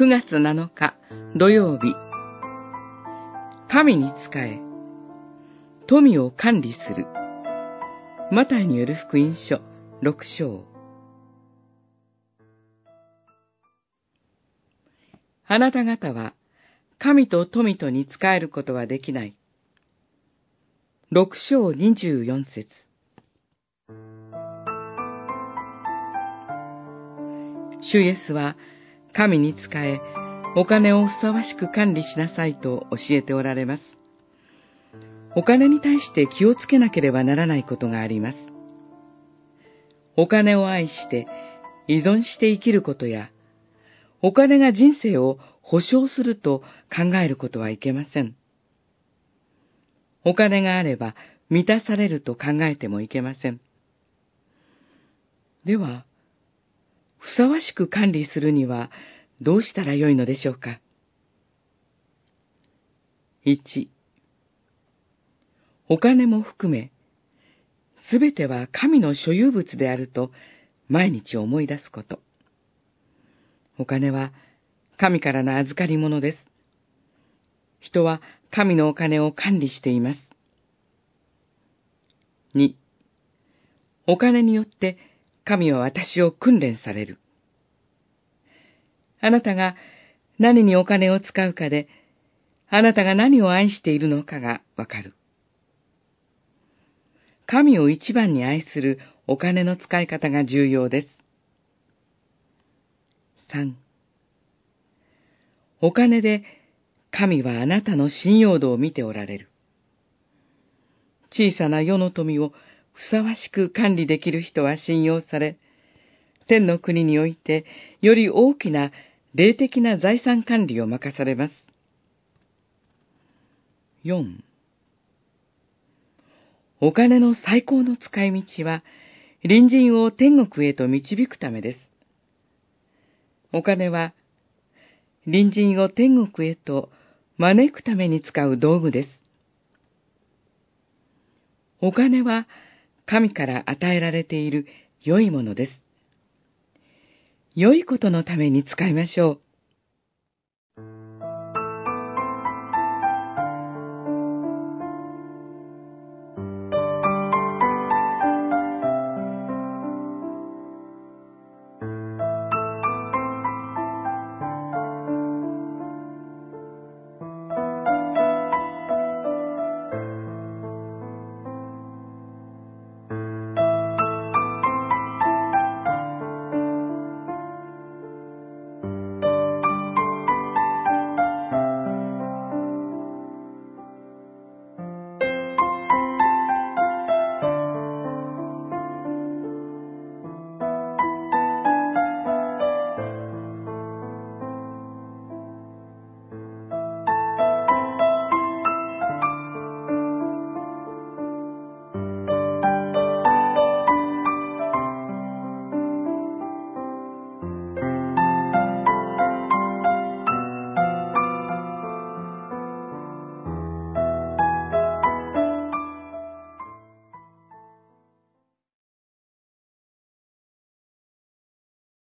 9月7日土曜日。神に仕え富を管理する。マタイによる福音書6章。あなた方は神と富とに仕えることはできない。6章24節。主イエスは神に仕え、お金をふさわしく管理しなさいと教えておられます。お金に対して気をつけなければならないことがあります。お金を愛して依存して生きることや、お金が人生を保証すると考えることはいけません。お金があれば満たされると考えてもいけません。では、ふさわしく管理するにはどうしたらよいのでしょうか ?1 お金も含め、すべては神の所有物であると毎日思い出すこと。お金は神からの預かり物です。人は神のお金を管理しています。2. お金によって神は私を訓練される。あなたが何にお金を使うかで、あなたが何を愛しているのかがわかる。神を一番に愛するお金の使い方が重要です。3. お金で神はあなたの信用度を見ておられる。小さな世の富をふさわしく管理できる人は信用され、天の国においてより大きな霊的な財産管理を任されます。4. お金の最高の使い道は、隣人を天国へと導くためです。お金は、隣人を天国へと招くために使う道具です。お金は、神から与えられている良いものです。良いことのために使いましょう。